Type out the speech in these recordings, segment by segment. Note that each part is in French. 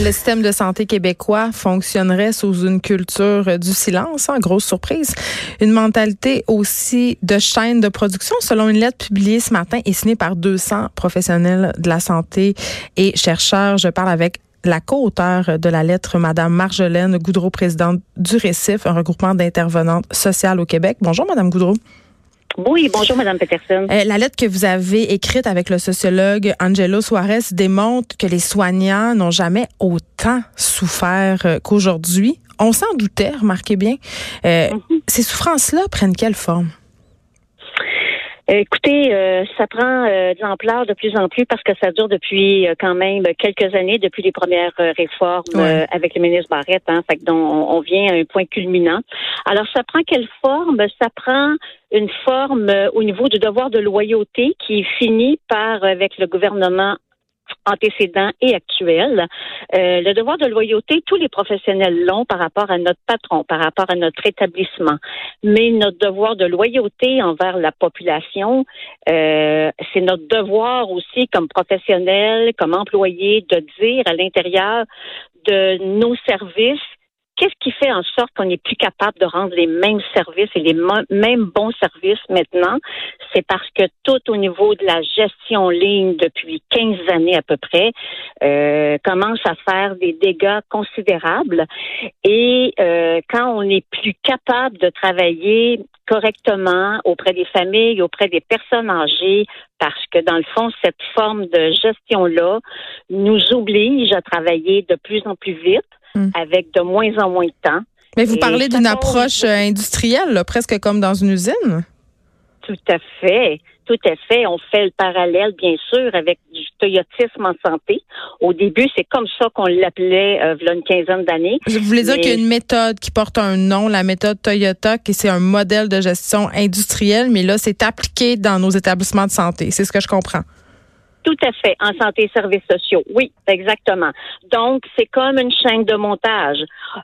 Le système de santé québécois fonctionnerait sous une culture du silence, hein, grosse surprise. Une mentalité aussi de chaîne de production, selon une lettre publiée ce matin et signée par 200 professionnels de la santé et chercheurs. Je parle avec la co-auteure de la lettre, Madame Marjolaine Goudreau, présidente du Récif, un regroupement d'intervenantes sociales au Québec. Bonjour, Madame Goudreau. Oui, bonjour, Madame Peterson. Euh, la lettre que vous avez écrite avec le sociologue Angelo Suarez démontre que les soignants n'ont jamais autant souffert euh, qu'aujourd'hui. On s'en doutait, remarquez bien. Euh, mm-hmm. Ces souffrances-là prennent quelle forme? Écoutez, euh, ça prend euh, de l'ampleur de plus en plus parce que ça dure depuis euh, quand même quelques années, depuis les premières réformes avec le ministre Barrette. Hein, fait que donc, on, vient à un point culminant. Alors, ça prend quelle forme? Ça prend une forme au niveau du devoir de loyauté qui finit par, avec le gouvernement antécédents et actuels. Euh, le devoir de loyauté, tous les professionnels l'ont par rapport à notre patron, par rapport à notre établissement. Mais notre devoir de loyauté envers la population, euh, c'est notre devoir aussi comme professionnels, comme employés, de dire à l'intérieur de nos services Qu'est-ce qui fait en sorte qu'on n'est plus capable de rendre les mêmes services et les mêmes bons services maintenant? C'est parce que tout au niveau de la gestion ligne depuis 15 années à peu près euh, commence à faire des dégâts considérables. Et euh, quand on n'est plus capable de travailler correctement auprès des familles, auprès des personnes âgées, parce que dans le fond, cette forme de gestion-là nous oblige à travailler de plus en plus vite Hmm. avec de moins en moins de temps. Mais vous parlez d'une approche euh, industrielle, presque comme dans une usine? Tout à fait. Tout à fait. On fait le parallèle, bien sûr, avec du toyotisme en santé. Au début, c'est comme ça qu'on l'appelait euh, il y a une quinzaine d'années. Je voulais dire qu'il y a une méthode qui porte un nom, la méthode Toyota, qui c'est un modèle de gestion industrielle, mais là, c'est appliqué dans nos établissements de santé. C'est ce que je comprends. Tout à fait, en santé et services sociaux. Oui, exactement. Donc, c'est comme une chaîne de montage.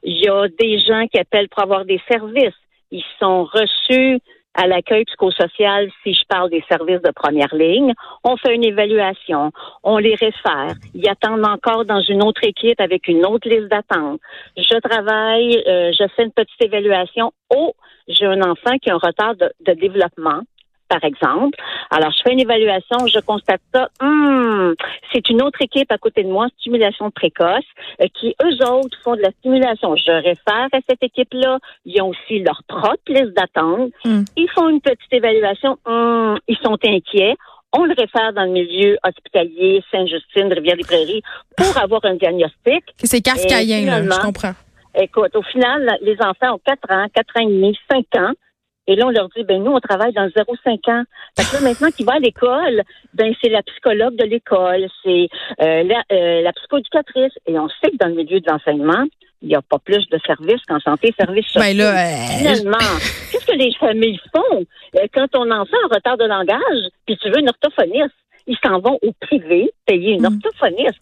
Il y a des gens qui appellent pour avoir des services. Ils sont reçus à l'accueil psychosocial si je parle des services de première ligne. On fait une évaluation, on les réfère. Ils attendent encore dans une autre équipe avec une autre liste d'attente. Je travaille, euh, je fais une petite évaluation. Oh, j'ai un enfant qui a un retard de développement par exemple. Alors, je fais une évaluation, je constate ça. Hmm, c'est une autre équipe à côté de moi, stimulation précoce, euh, qui eux autres font de la stimulation. Je réfère à cette équipe-là. Ils ont aussi leur propre liste d'attente. Hmm. Ils font une petite évaluation. Hmm, ils sont inquiets on le réfère dans le milieu hospitalier, Sainte-Justine, Rivière-des-Prairies, pour avoir un diagnostic. C'est kafkaïen, je comprends. Écoute, au final, les enfants ont 4 ans, 4 ans et demi, 5 ans. Et là, on leur dit, ben nous, on travaille dans 0,5 ans. Fait que là, maintenant qu'il va à l'école, ben c'est la psychologue de l'école, c'est euh, la, euh, la psychoéducatrice. Et on sait que dans le milieu de l'enseignement, il n'y a pas plus de services qu'en santé, services ben sociaux. là, euh, Finalement, qu'est-ce que les familles font euh, quand ton enfant a un retard de langage, puis tu veux une orthophoniste? Ils s'en vont au privé payer une mm. orthophoniste.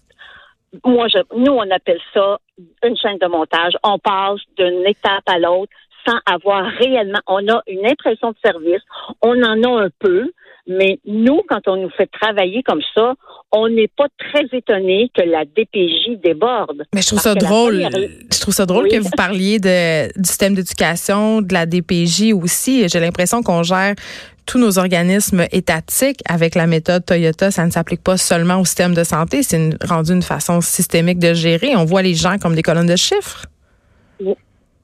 Moi, je, nous, on appelle ça une chaîne de montage. On passe d'une étape à l'autre sans avoir réellement, on a une impression de service, on en a un peu, mais nous, quand on nous fait travailler comme ça, on n'est pas très étonné que la DPJ déborde. Mais je trouve ça drôle. Je trouve ça drôle que vous parliez de, du système d'éducation, de la DPJ aussi. J'ai l'impression qu'on gère tous nos organismes étatiques avec la méthode Toyota. Ça ne s'applique pas seulement au système de santé. C'est rendu une façon systémique de gérer. On voit les gens comme des colonnes de chiffres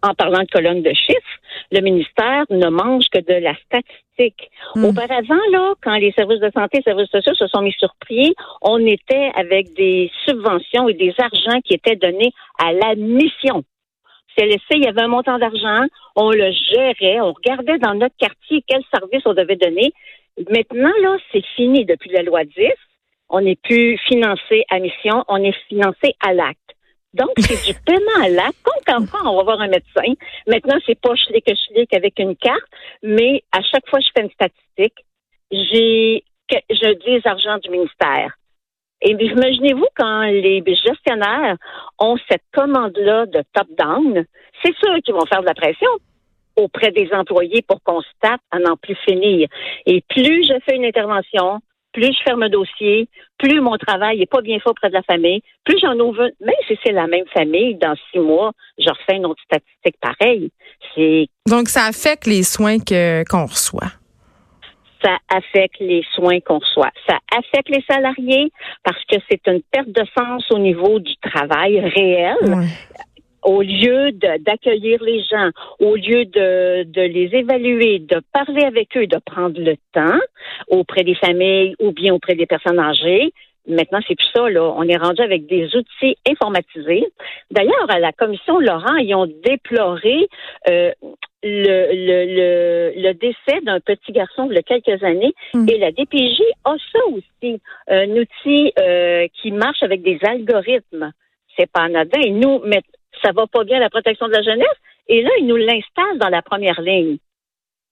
en parlant de colonnes de chiffres, le ministère ne mange que de la statistique. Hmm. Auparavant, là, quand les services de santé et les services sociaux se sont mis sur pied, on était avec des subventions et des argents qui étaient donnés à la mission. CLSC, il y avait un montant d'argent, on le gérait, on regardait dans notre quartier quel service on devait donner. Maintenant, là, c'est fini depuis la loi 10. On n'est plus financé à mission, on est financé à l'acte. Donc, c'est du paiement à l'acte. Comme quand on va voir un médecin. Maintenant, c'est pas je que je avec une carte, mais à chaque fois que je fais une statistique, j'ai je dis les argents du ministère. Et imaginez-vous quand les gestionnaires ont cette commande-là de top-down, c'est sûr qu'ils vont faire de la pression auprès des employés pour qu'on se tape à n'en plus finir. Et plus je fais une intervention, plus je ferme un dossier, plus mon travail n'est pas bien fait auprès de la famille, plus j'en ouvre, même si c'est la même famille, dans six mois, je refais une autre statistique pareille. C'est Donc, ça affecte les soins qu'on reçoit ça affecte les soins qu'on reçoit. Ça affecte les salariés parce que c'est une perte de sens au niveau du travail réel. Au lieu d'accueillir les gens, au lieu de, de les évaluer, de parler avec eux, de prendre le temps auprès des familles ou bien auprès des personnes âgées, Maintenant, c'est plus ça, là. On est rendu avec des outils informatisés. D'ailleurs, à la commission Laurent, ils ont déploré euh, le, le, le, décès d'un petit garçon a quelques années. Hmm. Et la DPJ a ça aussi, un outil euh, qui marche avec des algorithmes. C'est pas anodin. Et nous, ça va pas bien la protection de la jeunesse. Et là, ils nous l'installent dans la première ligne.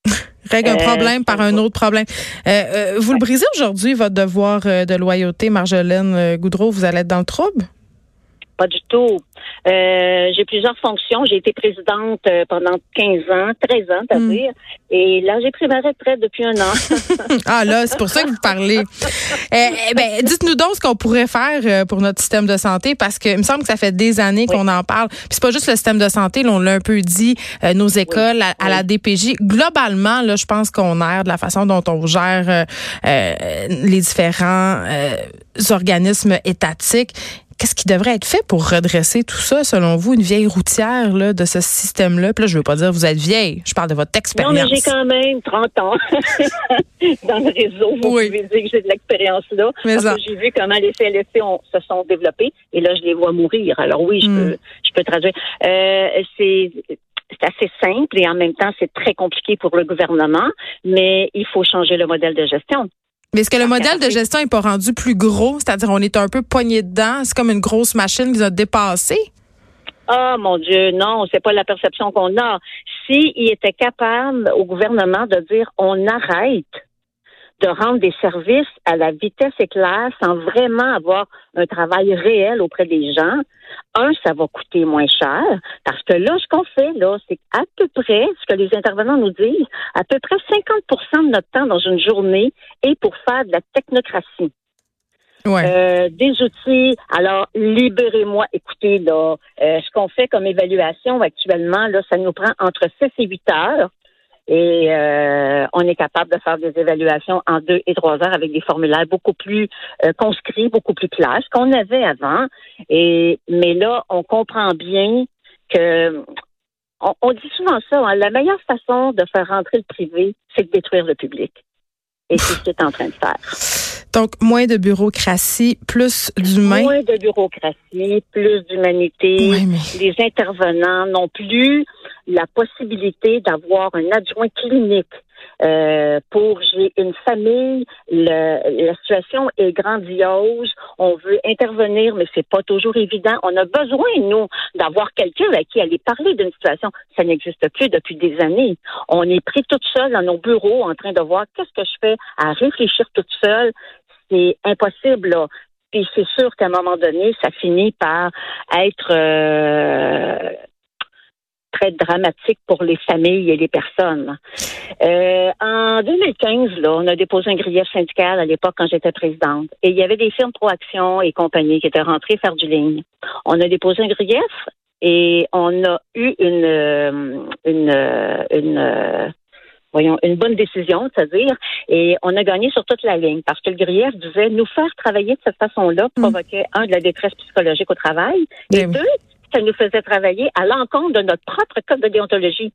Règle un euh, problème par un autre problème. Euh, vous le brisez aujourd'hui, votre devoir de loyauté, Marjolaine Goudreau? Vous allez être dans le trouble? Pas du tout. Euh, j'ai plusieurs fonctions. J'ai été présidente euh, pendant 15 ans, 13 ans, à hmm. dire. Et là, j'ai pris ma retraite depuis un an. ah là, c'est pour ça que vous parlez. Eh, eh, ben, dites-nous donc ce qu'on pourrait faire euh, pour notre système de santé, parce que il me semble que ça fait des années qu'on en parle. Puis c'est pas juste le système de santé, là, on l'a un peu dit, nos écoles, à, la DPJ. Globalement, là, je pense qu'on erre de la façon dont on gère les différents organismes étatiques. Qu'est-ce qui devrait être fait pour redresser tout ça, selon vous, une vieille routière là, de ce système-là? Puis là, je veux pas dire vous êtes vieille, je parle de votre expérience. Non, mais j'ai quand même 30 ans dans le réseau. Vous pouvez dire que j'ai de l'expérience là. parce que j'ai vu comment les CLSC se sont développés et là, je les vois mourir. Alors oui, je, hmm. peux, je peux traduire. Euh, c'est c'est assez simple et en même temps, c'est très compliqué pour le gouvernement, mais il faut changer le modèle de gestion. Mais est-ce que le modèle de gestion n'est pas rendu plus gros? C'est-à-dire, on est un peu poigné dedans? C'est comme une grosse machine qui nous a dépassé? Ah, mon Dieu, non, c'est pas la perception qu'on a. S'il était capable au gouvernement de dire on arrête de rendre des services à la vitesse éclair sans vraiment avoir un travail réel auprès des gens. Un, ça va coûter moins cher parce que là, ce qu'on fait, là, c'est à peu près, ce que les intervenants nous disent, à peu près 50% de notre temps dans une journée est pour faire de la technocratie. Ouais. Euh, des outils. Alors, libérez-moi. Écoutez, là, euh, ce qu'on fait comme évaluation actuellement, là, ça nous prend entre 6 et 8 heures. Et euh, on est capable de faire des évaluations en deux et trois heures avec des formulaires beaucoup plus euh, conscrits, beaucoup plus clairs, qu'on avait avant. Et mais là, on comprend bien que on, dit souvent ça. Hein, la meilleure façon de faire rentrer le privé, c'est de détruire le public. Et c'est ce qu'il est en train de faire. Donc, moins de bureaucratie, plus d'humain. Moins de bureaucratie, plus d'humanité. Les intervenants n'ont plus la possibilité d'avoir un adjoint clinique. Euh, pour j'ai une famille, le, la situation est grandiose. On veut intervenir, mais c'est pas toujours évident. On a besoin nous d'avoir quelqu'un à qui aller parler d'une situation. Ça n'existe plus depuis des années. On est pris toute seule dans nos bureaux en train de voir qu'est-ce que je fais à réfléchir toute seule. C'est impossible. Là. Puis c'est sûr qu'à un moment donné, ça finit par être euh, très dramatique pour les familles et les personnes. Euh, en 2015, là, on a déposé un grief syndical à l'époque quand j'étais présidente. Et il y avait des firmes Proaction et compagnie qui étaient rentrées faire du ligne. On a déposé un grief et on a eu une, euh, une, euh, une, voyons, une bonne décision, c'est-à-dire, et on a gagné sur toute la ligne parce que le grief disait nous faire travailler de cette façon-là mm. provoquait, un, de la détresse psychologique au travail, et deux, ça nous faisait travailler à l'encontre de notre propre code de déontologie.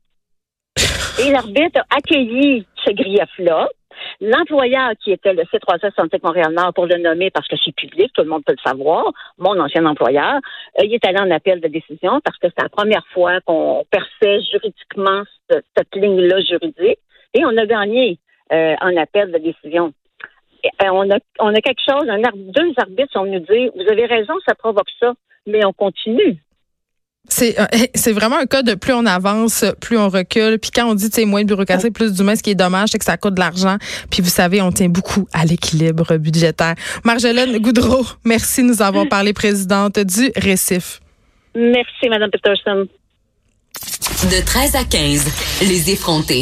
Et l'arbitre a accueilli ce grief-là. L'employeur qui était le C3S Santé Montréal-Nord, pour le nommer parce que c'est public, tout le monde peut le savoir, mon ancien employeur, euh, il est allé en appel de décision parce que c'est la première fois qu'on perçait juridiquement cette, ligne-là juridique et on a gagné euh, en appel de décision. Euh, on, a, on quelque chose, deux arbitres sont venus dire, vous avez raison, ça provoque ça mais on continue. C'est euh, c'est vraiment un cas de plus on avance, plus on recule. Puis quand on dit tu moins de bureaucratie, plus d'humain, ce qui est dommage, c'est que ça coûte de l'argent. Puis vous savez, on tient beaucoup à l'équilibre budgétaire. Marjolaine Goudreau, merci de nous avoir parlé, présidente du Récif. Merci, Madame Peterson. De 13 à 15, les effrontés.